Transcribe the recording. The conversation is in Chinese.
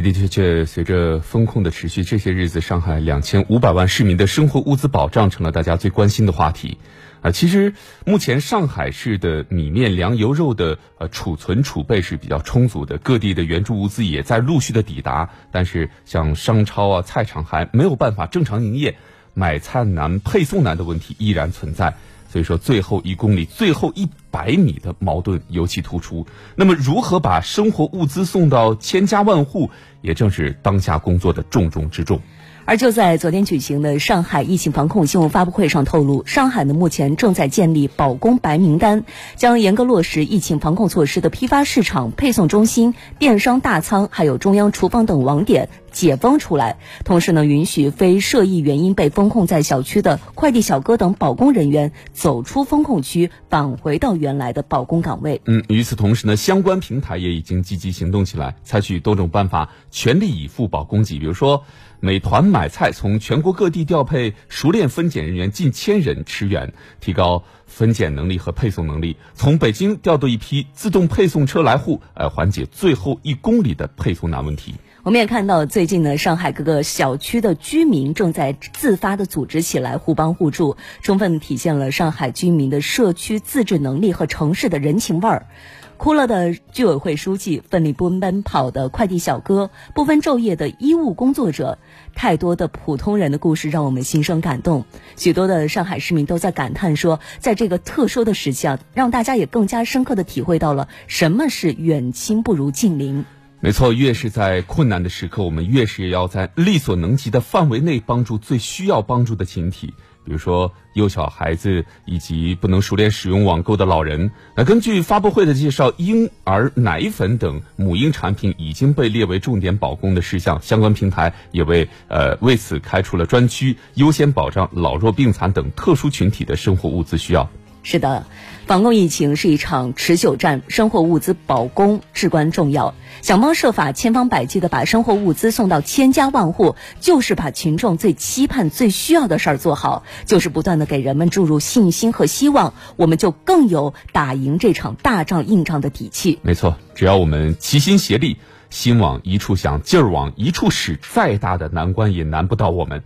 的的确确，随着风控的持续，这些日子上海两千五百万市民的生活物资保障成了大家最关心的话题。啊，其实目前上海市的米面粮油肉的呃储存储备是比较充足的，各地的援助物资也在陆续的抵达。但是像商超啊、菜场还没有办法正常营业，买菜难、配送难的问题依然存在。所以说，最后一公里、最后一百米的矛盾尤其突出。那么，如何把生活物资送到千家万户，也正是当下工作的重中之重。而就在昨天举行的上海疫情防控新闻发布会上透露，上海呢目前正在建立保供白名单，将严格落实疫情防控措施的批发市场、配送中心、电商大仓，还有中央厨房等网点解封出来。同时呢，允许非涉疫原因被封控在小区的快递小哥等保供人员走出封控区，返回到原来的保供岗位。嗯，与此同时呢，相关平台也已经积极行动起来，采取多种办法，全力以赴保供给，比如说。美团买菜从全国各地调配熟练分拣人员近千人驰援，提高分拣能力和配送能力。从北京调度一批自动配送车来沪，呃，缓解最后一公里的配送难问题。我们也看到，最近呢，上海各个小区的居民正在自发的组织起来，互帮互助，充分体现了上海居民的社区自治能力和城市的人情味儿。哭了的居委会书记，奋力奔奔跑的快递小哥，不分昼夜的医务工作者，太多的普通人的故事让我们心生感动。许多的上海市民都在感叹说，在这个特殊的时期啊，让大家也更加深刻的体会到了什么是远亲不如近邻。没错，越是在困难的时刻，我们越是要在力所能及的范围内帮助最需要帮助的群体。比如说幼小孩子以及不能熟练使用网购的老人。那根据发布会的介绍，婴儿奶粉等母婴产品已经被列为重点保供的事项，相关平台也为呃为此开出了专区，优先保障老弱病残等特殊群体的生活物资需要。是的，防控疫情是一场持久战，生活物资保供至关重要。想方设法、千方百计的把生活物资送到千家万户，就是把群众最期盼、最需要的事儿做好，就是不断的给人们注入信心和希望，我们就更有打赢这场大仗、硬仗的底气。没错，只要我们齐心协力，心往一处想，劲儿往一处使，再大的难关也难不到我们。